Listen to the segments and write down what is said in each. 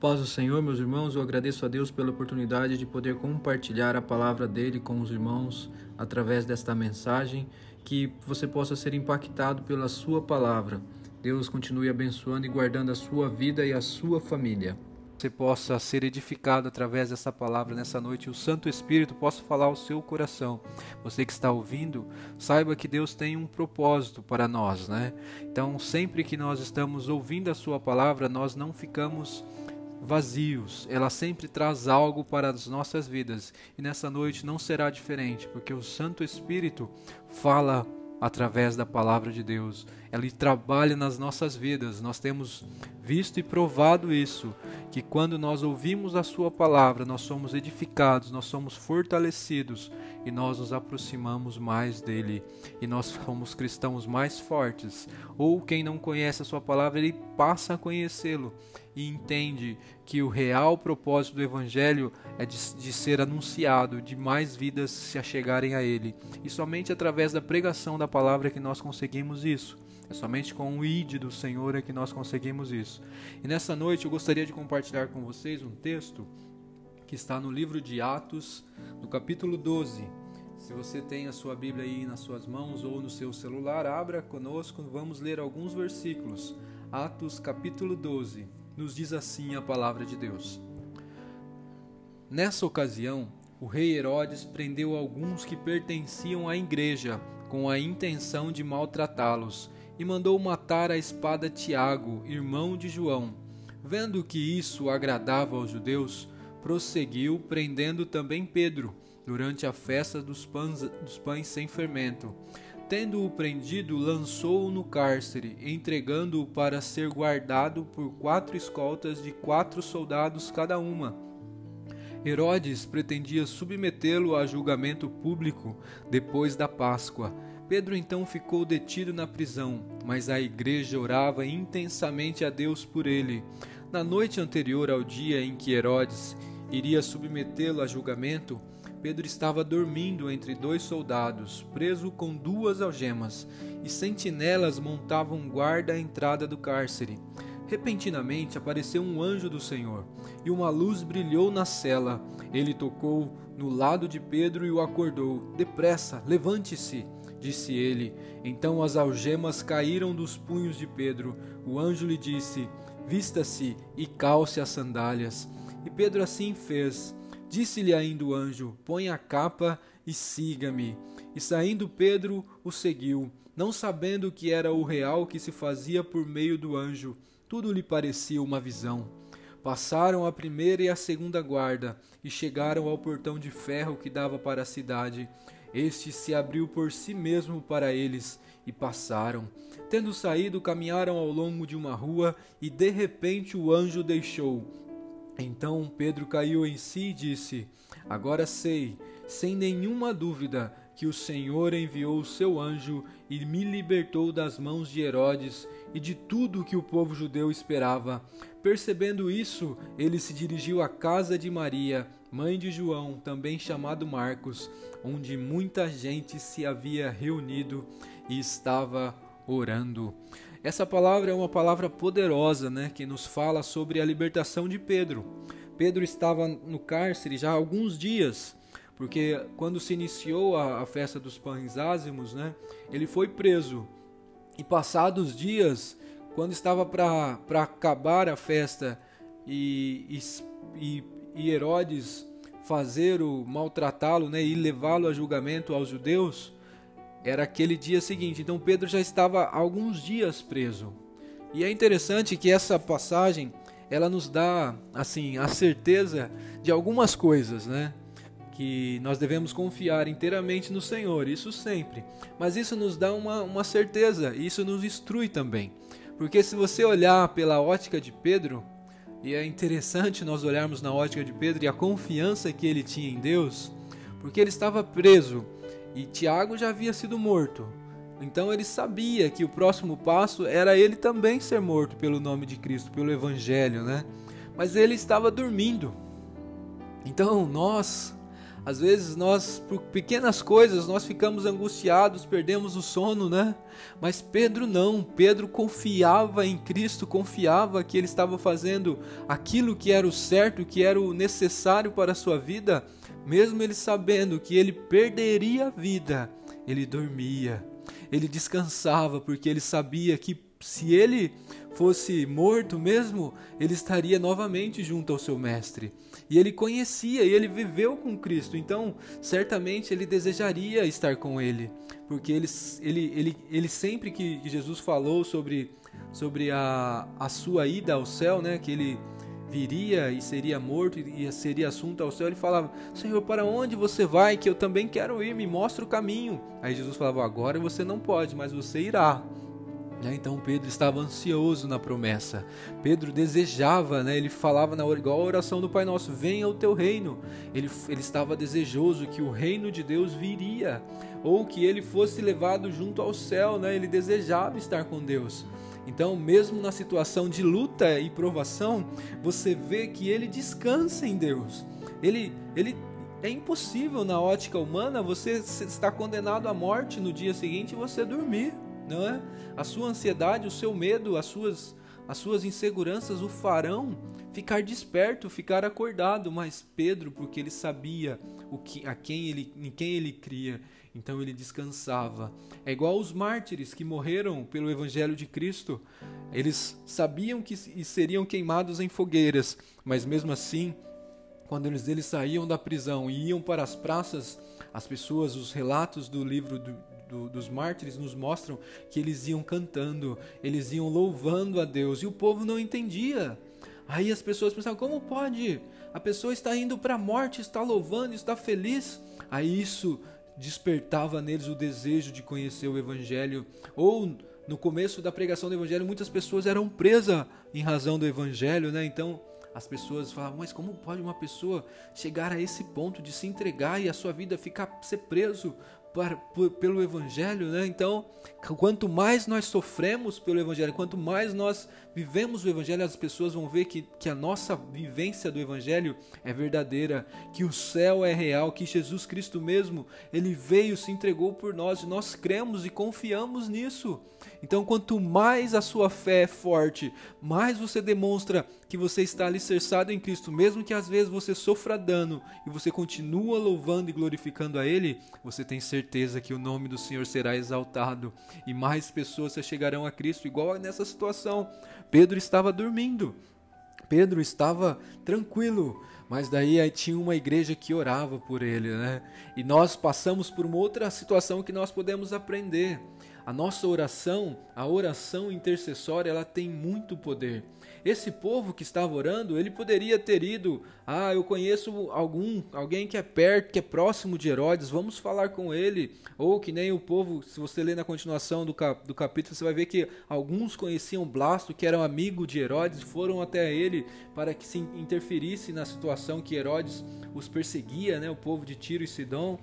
Paz do Senhor, meus irmãos, eu agradeço a Deus pela oportunidade de poder compartilhar a palavra dele com os irmãos através desta mensagem, que você possa ser impactado pela sua palavra. Deus continue abençoando e guardando a sua vida e a sua família. Você possa ser edificado através dessa palavra nessa noite o Santo Espírito possa falar ao seu coração. Você que está ouvindo, saiba que Deus tem um propósito para nós, né? Então, sempre que nós estamos ouvindo a sua palavra, nós não ficamos vazios, ela sempre traz algo para as nossas vidas e nessa noite não será diferente, porque o Santo Espírito fala através da palavra de Deus. Ele trabalha nas nossas vidas. Nós temos visto e provado isso, que quando nós ouvimos a sua palavra, nós somos edificados, nós somos fortalecidos e nós nos aproximamos mais dele e nós somos cristãos mais fortes. Ou quem não conhece a sua palavra, ele passa a conhecê-lo e entende que o real propósito do Evangelho é de, de, ser anunciado, de mais vidas se achegarem a Ele. E somente através da pregação da palavra é que nós conseguimos isso. É somente com o ID do Senhor é que nós conseguimos isso. E nessa noite eu gostaria de compartilhar com vocês um texto que está no livro de Atos, no capítulo 12. Se você tem a sua Bíblia aí nas suas mãos ou no seu celular, abra conosco, vamos ler alguns versículos. Atos capítulo 12 nos diz assim a palavra de Deus. Nessa ocasião, o rei Herodes prendeu alguns que pertenciam à igreja com a intenção de maltratá-los e mandou matar a espada Tiago, irmão de João. Vendo que isso agradava aos judeus, prosseguiu prendendo também Pedro durante a festa dos pães, dos pães sem fermento Tendo-o prendido, lançou-o no cárcere, entregando-o para ser guardado por quatro escoltas de quatro soldados cada uma. Herodes pretendia submetê-lo a julgamento público depois da Páscoa. Pedro então ficou detido na prisão, mas a igreja orava intensamente a Deus por ele. Na noite anterior ao dia em que Herodes iria submetê-lo a julgamento, Pedro estava dormindo entre dois soldados, preso com duas algemas, e sentinelas montavam guarda à entrada do cárcere. Repentinamente apareceu um anjo do Senhor, e uma luz brilhou na cela. Ele tocou no lado de Pedro e o acordou. Depressa, levante-se, disse ele. Então as algemas caíram dos punhos de Pedro. O anjo lhe disse: Vista-se e calce as sandálias. E Pedro assim fez. Disse-lhe ainda o anjo: Põe a capa e siga-me. E saindo Pedro o seguiu, não sabendo que era o real que se fazia por meio do anjo. Tudo lhe parecia uma visão. Passaram a primeira e a segunda guarda e chegaram ao portão de ferro que dava para a cidade. Este se abriu por si mesmo para eles e passaram. Tendo saído, caminharam ao longo de uma rua e de repente o anjo deixou então Pedro caiu em si e disse: Agora sei, sem nenhuma dúvida, que o Senhor enviou o seu anjo e me libertou das mãos de Herodes e de tudo o que o povo judeu esperava. Percebendo isso, ele se dirigiu à casa de Maria, mãe de João, também chamado Marcos, onde muita gente se havia reunido e estava orando. Essa palavra é uma palavra poderosa, né, que nos fala sobre a libertação de Pedro. Pedro estava no cárcere já há alguns dias, porque quando se iniciou a, a festa dos pães ázimos, né, ele foi preso. E passados dias, quando estava para acabar a festa e, e, e Herodes fazer o maltratá-lo né, e levá-lo a julgamento aos judeus, era aquele dia seguinte. Então Pedro já estava alguns dias preso. E é interessante que essa passagem ela nos dá assim a certeza de algumas coisas, né? Que nós devemos confiar inteiramente no Senhor, isso sempre. Mas isso nos dá uma, uma certeza, e isso nos instrui também. Porque se você olhar pela ótica de Pedro, e é interessante nós olharmos na ótica de Pedro e a confiança que ele tinha em Deus, porque ele estava preso e Tiago já havia sido morto. Então ele sabia que o próximo passo era ele também ser morto pelo nome de Cristo, pelo Evangelho, né? Mas ele estava dormindo. Então nós, Às vezes nós, por pequenas coisas, nós ficamos angustiados, perdemos o sono, né? Mas Pedro não. Pedro confiava em Cristo, confiava que ele estava fazendo aquilo que era o certo, que era o necessário para a sua vida, mesmo ele sabendo que ele perderia a vida, ele dormia. Ele descansava porque ele sabia que se ele fosse morto mesmo, ele estaria novamente junto ao seu mestre. E ele conhecia e ele viveu com Cristo, então certamente ele desejaria estar com ele, porque ele, ele, ele, ele sempre que Jesus falou sobre, sobre a, a sua ida ao céu, né, que ele viria e seria morto e seria assunto ao céu, ele falava: Senhor, para onde você vai? Que eu também quero ir, me mostra o caminho. Aí Jesus falava: Agora você não pode, mas você irá. Né? Então Pedro estava ansioso na promessa. Pedro desejava, né? ele falava na igual a oração do Pai Nosso: Venha o teu reino. Ele, ele estava desejoso que o reino de Deus viria, ou que ele fosse levado junto ao céu. Né? Ele desejava estar com Deus. Então, mesmo na situação de luta e provação, você vê que ele descansa em Deus. Ele, ele é impossível na ótica humana você estar condenado à morte no dia seguinte e você dormir não é? A sua ansiedade, o seu medo, as suas, as suas inseguranças o farão ficar desperto, ficar acordado. Mas Pedro, porque ele sabia o que, a quem ele, em quem ele cria, então ele descansava. É igual os mártires que morreram pelo Evangelho de Cristo. Eles sabiam que seriam queimados em fogueiras, mas mesmo assim, quando eles, eles saíam da prisão e iam para as praças, as pessoas, os relatos do livro do, dos mártires nos mostram que eles iam cantando, eles iam louvando a Deus e o povo não entendia. Aí as pessoas pensavam: como pode? A pessoa está indo para a morte, está louvando, está feliz. Aí isso despertava neles o desejo de conhecer o Evangelho. Ou no começo da pregação do Evangelho, muitas pessoas eram presas em razão do Evangelho, né? Então as pessoas falavam: mas como pode uma pessoa chegar a esse ponto de se entregar e a sua vida ficar ser preso para, por, pelo Evangelho, né? Então, quanto mais nós sofremos pelo Evangelho, quanto mais nós vivemos o Evangelho, as pessoas vão ver que, que a nossa vivência do Evangelho é verdadeira, que o céu é real, que Jesus Cristo mesmo, ele veio, se entregou por nós, e nós cremos e confiamos nisso. Então, quanto mais a sua fé é forte, mais você demonstra que você está alicerçado em Cristo, mesmo que às vezes você sofra dano e você continua louvando e glorificando a Ele, você tem certeza que o nome do Senhor será exaltado e mais pessoas se chegarão a Cristo, igual nessa situação. Pedro estava dormindo, Pedro estava tranquilo, mas daí aí tinha uma igreja que orava por ele, né? E nós passamos por uma outra situação que nós podemos aprender. A nossa oração, a oração intercessória, ela tem muito poder. Esse povo que estava orando, ele poderia ter ido, ah, eu conheço algum, alguém que é perto, que é próximo de Herodes, vamos falar com ele. Ou que nem o povo, se você ler na continuação do, cap, do capítulo, você vai ver que alguns conheciam Blasto, que era um amigo de Herodes, foram até ele para que se interferisse na situação que Herodes os perseguia, né, o povo de Tiro e Sidom.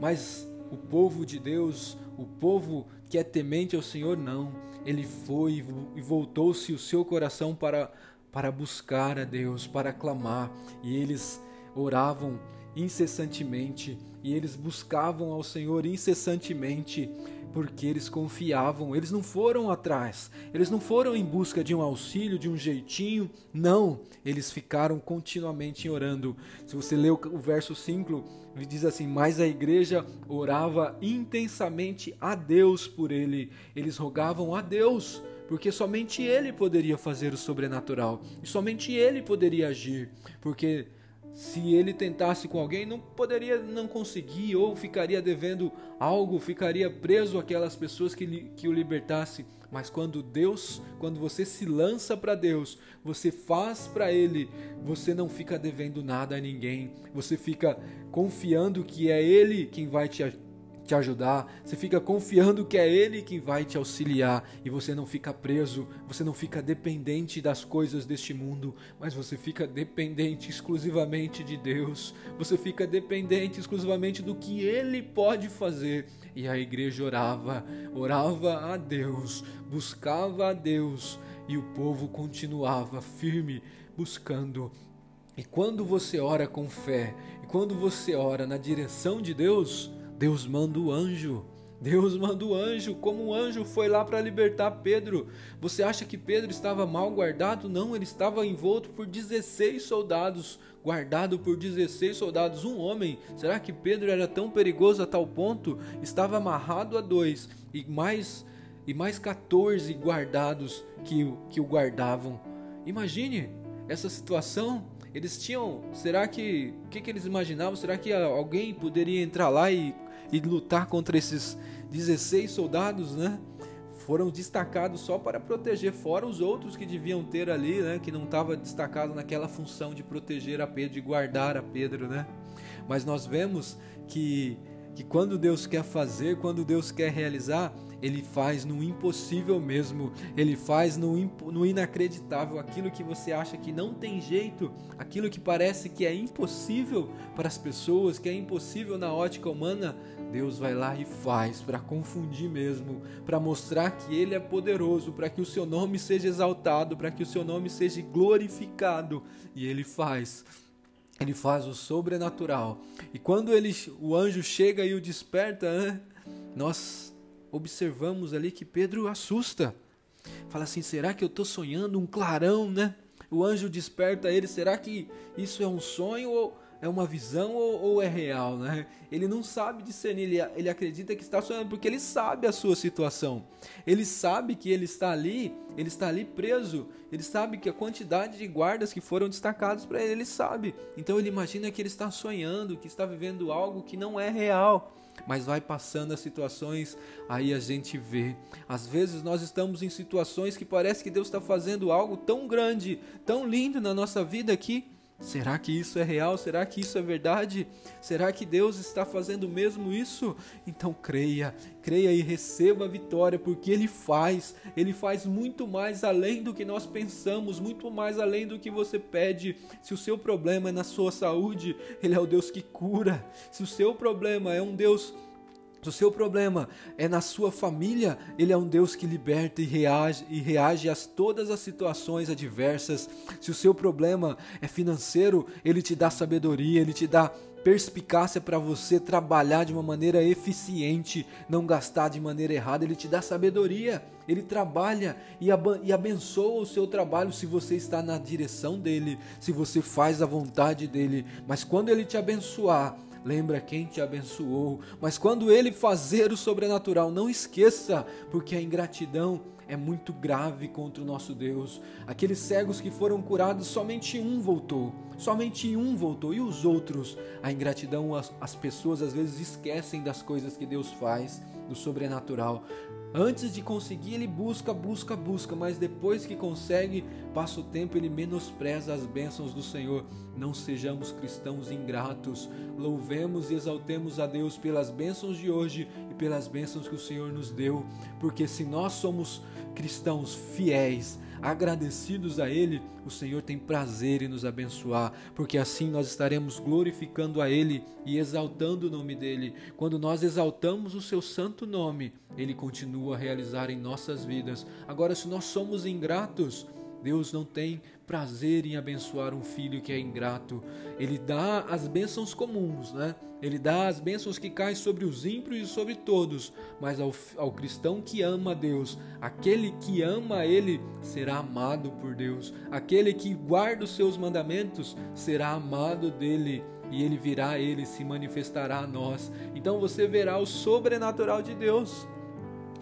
Mas o povo de Deus, o povo que é temente ao Senhor, não. Ele foi e voltou-se o seu coração para, para buscar a Deus, para clamar. E eles oravam incessantemente e eles buscavam ao Senhor incessantemente porque eles confiavam, eles não foram atrás, eles não foram em busca de um auxílio, de um jeitinho, não, eles ficaram continuamente orando. Se você lê o verso 5, diz assim: Mas a igreja orava intensamente a Deus por ele, eles rogavam a Deus porque somente ele poderia fazer o sobrenatural. E somente ele poderia agir, porque se ele tentasse com alguém, não poderia não conseguir, ou ficaria devendo algo, ficaria preso aquelas pessoas que, que o libertasse. Mas quando Deus, quando você se lança para Deus, você faz para Ele, você não fica devendo nada a ninguém, você fica confiando que é Ele quem vai te te ajudar, você fica confiando que é Ele quem vai te auxiliar. E você não fica preso, você não fica dependente das coisas deste mundo, mas você fica dependente exclusivamente de Deus, você fica dependente exclusivamente do que Ele pode fazer. E a igreja orava, orava a Deus, buscava a Deus e o povo continuava firme buscando. E quando você ora com fé, e quando você ora na direção de Deus, Deus manda o anjo. Deus manda o anjo, como um anjo foi lá para libertar Pedro. Você acha que Pedro estava mal guardado? Não, ele estava envolto por 16 soldados, guardado por 16 soldados, um homem. Será que Pedro era tão perigoso a tal ponto? Estava amarrado a dois e mais e mais 14 guardados que, que o guardavam. Imagine essa situação. Eles tinham. Será que. O que, que eles imaginavam? Será que alguém poderia entrar lá e, e lutar contra esses 16 soldados, né? Foram destacados só para proteger, fora os outros que deviam ter ali, né? Que não estava destacado naquela função de proteger a Pedro, de guardar a Pedro, né? Mas nós vemos que, que quando Deus quer fazer, quando Deus quer realizar, ele faz no impossível mesmo, ele faz no, no inacreditável, aquilo que você acha que não tem jeito, aquilo que parece que é impossível para as pessoas, que é impossível na ótica humana, Deus vai lá e faz para confundir mesmo, para mostrar que Ele é poderoso, para que o seu nome seja exaltado, para que o seu nome seja glorificado, e Ele faz. Ele faz o sobrenatural. E quando ele, o anjo chega e o desperta, nós observamos ali que Pedro assusta. Fala assim: será que eu estou sonhando um clarão, né? O anjo desperta ele: será que isso é um sonho ou é uma visão ou, ou é real, né? Ele não sabe discernir, ele, ele acredita que está sonhando porque ele sabe a sua situação. Ele sabe que ele está ali, ele está ali preso. Ele sabe que a quantidade de guardas que foram destacados para ele, ele sabe. Então ele imagina que ele está sonhando, que está vivendo algo que não é real mas vai passando as situações, aí a gente vê. Às vezes nós estamos em situações que parece que Deus está fazendo algo tão grande, tão lindo na nossa vida aqui. Será que isso é real? Será que isso é verdade? Será que Deus está fazendo mesmo isso? Então creia, creia e receba a vitória, porque Ele faz, Ele faz muito mais além do que nós pensamos, muito mais além do que você pede. Se o seu problema é na sua saúde, Ele é o Deus que cura. Se o seu problema é um Deus se o seu problema é na sua família, Ele é um Deus que liberta e reage, e reage a todas as situações adversas. Se o seu problema é financeiro, Ele te dá sabedoria, Ele te dá perspicácia para você trabalhar de uma maneira eficiente, não gastar de maneira errada. Ele te dá sabedoria, ele trabalha e, e abençoa o seu trabalho se você está na direção dele, se você faz a vontade dele. Mas quando ele te abençoar, lembra quem te abençoou. Mas quando ele fazer o sobrenatural, não esqueça, porque a ingratidão é muito grave contra o nosso Deus. Aqueles cegos que foram curados, somente um voltou. Somente um voltou. E os outros? A ingratidão, as, as pessoas às vezes esquecem das coisas que Deus faz, do sobrenatural. Antes de conseguir, ele busca, busca, busca, mas depois que consegue, passa o tempo, ele menospreza as bênçãos do Senhor. Não sejamos cristãos ingratos. Louvemos e exaltemos a Deus pelas bênçãos de hoje e pelas bênçãos que o Senhor nos deu, porque se nós somos cristãos fiéis, agradecidos a Ele, o Senhor tem prazer em nos abençoar, porque assim nós estaremos glorificando a Ele e exaltando o nome dEle. Quando nós exaltamos o Seu santo nome, Ele continua a realizar em nossas vidas. Agora, se nós somos ingratos, Deus não tem prazer em abençoar um filho que é ingrato. Ele dá as bênçãos comuns, né? Ele dá as bênçãos que caem sobre os ímpios e sobre todos, mas ao, ao cristão que ama Deus, aquele que ama Ele será amado por Deus, aquele que guarda os seus mandamentos será amado dele e ele virá, ele se manifestará a nós. Então você verá o sobrenatural de Deus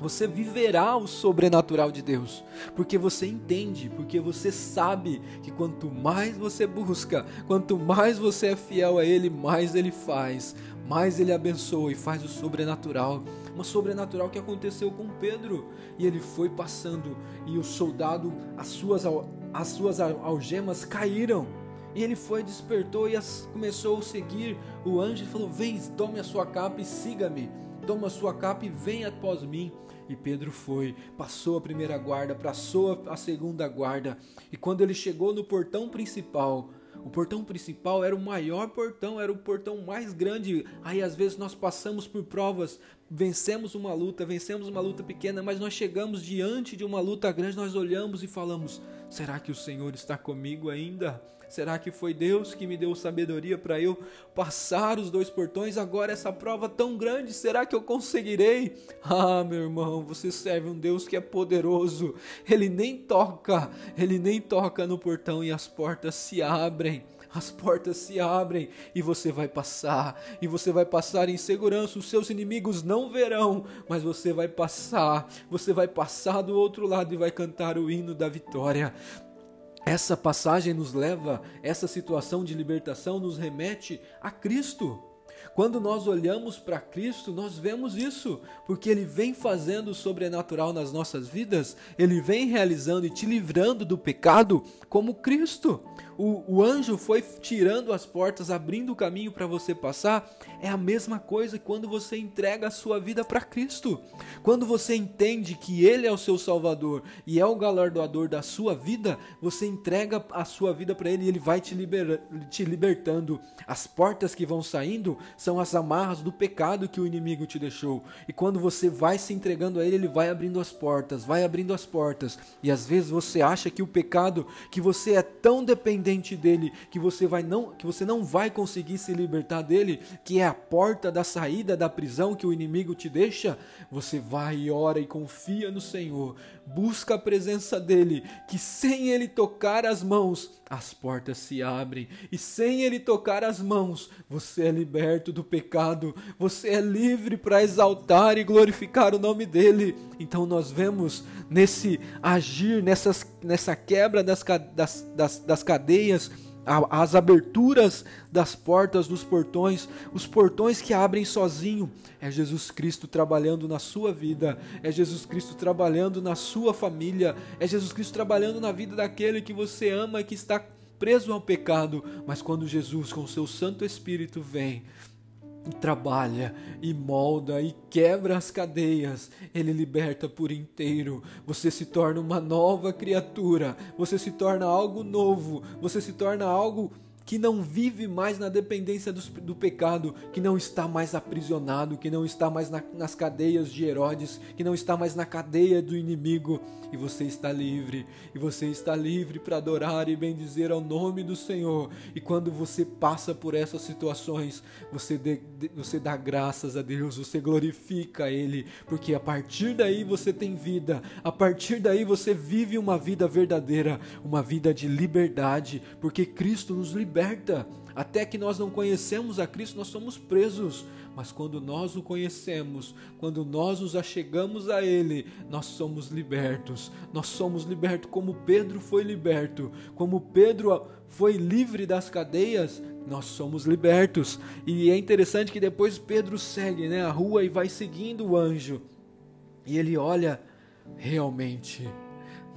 você viverá o sobrenatural de Deus, porque você entende, porque você sabe que quanto mais você busca, quanto mais você é fiel a Ele, mais Ele faz, mais Ele abençoa e faz o sobrenatural. Uma sobrenatural que aconteceu com Pedro, e ele foi passando, e o soldado, as suas, as suas algemas caíram. E ele foi, despertou e as, começou a seguir o anjo e falou: Vem, tome a sua capa e siga-me. Toma a sua capa e venha após mim. E Pedro foi, passou a primeira guarda, passou a segunda guarda, e quando ele chegou no portão principal, o portão principal era o maior portão, era o portão mais grande. Aí às vezes nós passamos por provas vencemos uma luta, vencemos uma luta pequena, mas nós chegamos diante de uma luta grande, nós olhamos e falamos: será que o Senhor está comigo ainda? Será que foi Deus que me deu sabedoria para eu passar os dois portões? Agora essa prova tão grande, será que eu conseguirei? Ah, meu irmão, você serve um Deus que é poderoso. Ele nem toca, ele nem toca no portão e as portas se abrem as portas se abrem e você vai passar, e você vai passar em segurança. Os seus inimigos não verão, mas você vai passar, você vai passar do outro lado e vai cantar o hino da vitória. Essa passagem nos leva, essa situação de libertação nos remete a Cristo. Quando nós olhamos para Cristo, nós vemos isso, porque Ele vem fazendo o sobrenatural nas nossas vidas, Ele vem realizando e te livrando do pecado como Cristo o, o anjo foi tirando as portas, abrindo o caminho para você passar, é a mesma coisa quando você entrega a sua vida para Cristo. Quando você entende que Ele é o seu Salvador e é o galardoador da sua vida, você entrega a sua vida para Ele e Ele vai te, liber, te libertando. As portas que vão saindo são as amarras do pecado que o inimigo te deixou. E quando você vai se entregando a Ele, Ele vai abrindo as portas, vai abrindo as portas. E às vezes você acha que o pecado, que você é tão dependente dele, que você vai não, que você não vai conseguir se libertar dele, que é a porta da saída da prisão que o inimigo te deixa, você vai e ora e confia no Senhor, busca a presença dele, que sem ele tocar as mãos, as portas se abrem, e sem ele tocar as mãos, você é liberto do pecado, você é livre para exaltar e glorificar o nome dele. Então nós vemos nesse agir, nessas, nessa quebra das, das, das, das cadeias, as aberturas das portas dos portões, os portões que abrem sozinho, é Jesus Cristo trabalhando na sua vida, é Jesus Cristo trabalhando na sua família, é Jesus Cristo trabalhando na vida daquele que você ama e que está preso ao pecado, mas quando Jesus com o seu Santo Espírito vem, trabalha e molda e quebra as cadeias, ele liberta por inteiro. Você se torna uma nova criatura, você se torna algo novo, você se torna algo que não vive mais na dependência do, do, pecado, que não está mais aprisionado, que não está mais na, nas cadeias de Herodes, que não está mais na cadeia do inimigo, e você está livre, e você está livre para adorar e bendizer ao nome do Senhor. E quando você passa por essas situações, você, de, de, você dá graças a Deus, você glorifica Ele, porque a partir daí você tem vida, a partir daí você vive uma vida verdadeira, uma vida de liberdade, porque Cristo nos liberta liberta. Até que nós não conhecemos a Cristo, nós somos presos. Mas quando nós o conhecemos, quando nós nos achegamos a Ele, nós somos libertos. Nós somos libertos como Pedro foi liberto. Como Pedro foi livre das cadeias, nós somos libertos. E é interessante que depois Pedro segue né, a rua e vai seguindo o anjo. E ele olha, realmente,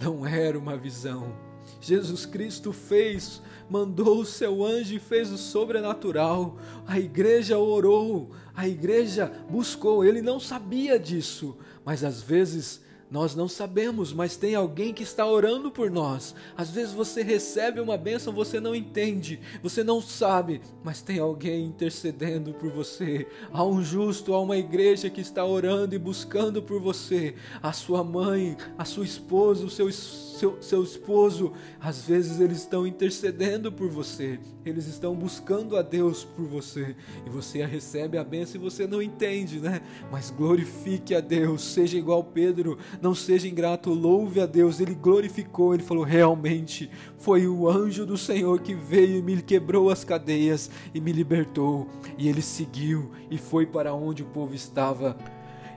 não era uma visão. Jesus Cristo fez mandou o seu anjo e fez o sobrenatural. A igreja orou, a igreja buscou. Ele não sabia disso, mas às vezes nós não sabemos, mas tem alguém que está orando por nós. Às vezes você recebe uma bênção, você não entende, você não sabe, mas tem alguém intercedendo por você. Há um justo, há uma igreja que está orando e buscando por você. A sua mãe, a sua esposa, o seu seu, seu esposo, às vezes eles estão intercedendo por você, eles estão buscando a Deus por você, e você recebe a bênção e você não entende, né? Mas glorifique a Deus, seja igual Pedro, não seja ingrato, louve a Deus, ele glorificou, ele falou: realmente foi o anjo do Senhor que veio e me quebrou as cadeias e me libertou, e ele seguiu e foi para onde o povo estava.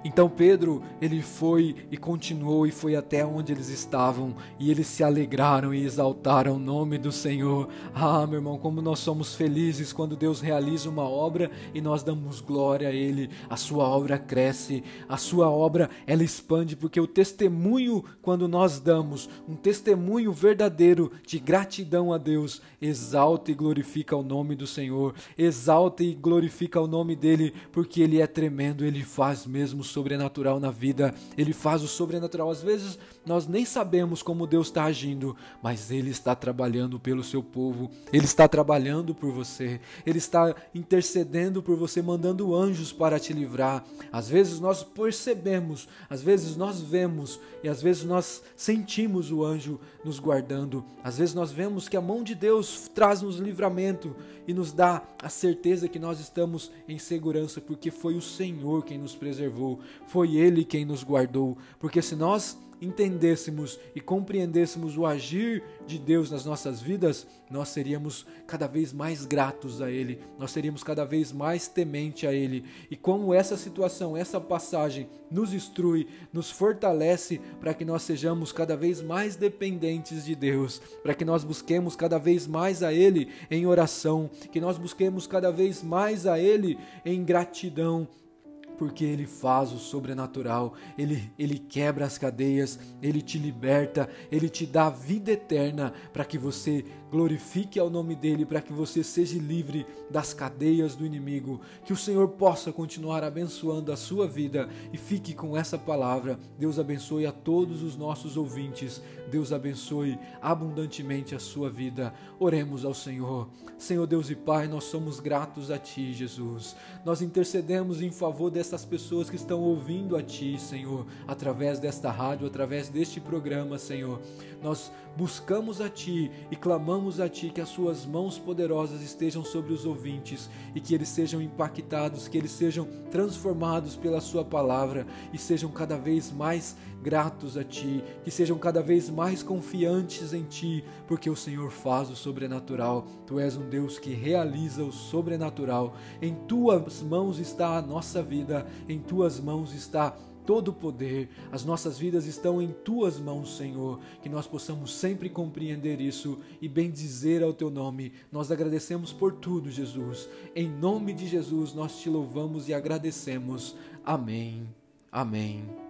Então Pedro, ele foi e continuou e foi até onde eles estavam, e eles se alegraram e exaltaram o nome do Senhor. Ah, meu irmão, como nós somos felizes quando Deus realiza uma obra e nós damos glória a ele. A sua obra cresce, a sua obra ela expande, porque o testemunho quando nós damos um testemunho verdadeiro de gratidão a Deus, exalta e glorifica o nome do Senhor. Exalta e glorifica o nome dele, porque ele é tremendo, ele faz mesmo sobrenatural na vida, Ele faz o sobrenatural. Às vezes nós nem sabemos como Deus está agindo, mas Ele está trabalhando pelo seu povo, Ele está trabalhando por você, Ele está intercedendo por você, mandando anjos para te livrar. Às vezes nós percebemos, às vezes nós vemos e às vezes nós sentimos o anjo nos guardando, às vezes nós vemos que a mão de Deus traz-nos livramento e nos dá a certeza que nós estamos em segurança, porque foi o Senhor quem nos preservou, foi Ele quem nos guardou. Porque se nós entendêssemos e compreendêssemos o agir de Deus nas nossas vidas, nós seríamos cada vez mais gratos a Ele, nós seríamos cada vez mais temente a Ele. E como essa situação, essa passagem nos instrui, nos fortalece para que nós sejamos cada vez mais dependentes de Deus, para que nós busquemos cada vez mais a Ele em oração, que nós busquemos cada vez mais a Ele em gratidão, porque Ele faz o sobrenatural, Ele, Ele quebra as cadeias, Ele te liberta, Ele te dá vida eterna para que você glorifique ao nome dEle, para que você seja livre das cadeias do inimigo. Que o Senhor possa continuar abençoando a sua vida e fique com essa palavra. Deus abençoe a todos os nossos ouvintes, Deus abençoe abundantemente a sua vida. Oremos ao Senhor. Senhor Deus e Pai, nós somos gratos a Ti, Jesus. Nós intercedemos em favor dessa essas pessoas que estão ouvindo a Ti, Senhor, através desta rádio, através deste programa, Senhor. Nós buscamos a Ti e clamamos a Ti que as Suas mãos poderosas estejam sobre os ouvintes e que eles sejam impactados, que eles sejam transformados pela Sua palavra e sejam cada vez mais gratos a Ti, que sejam cada vez mais confiantes em Ti, porque o Senhor faz o sobrenatural. Tu és um Deus que realiza o sobrenatural. Em Tuas mãos está a nossa vida, em Tuas mãos está todo o poder, as nossas vidas estão em tuas mãos, Senhor. Que nós possamos sempre compreender isso e bendizer ao teu nome. Nós agradecemos por tudo, Jesus. Em nome de Jesus, nós te louvamos e agradecemos. Amém. Amém.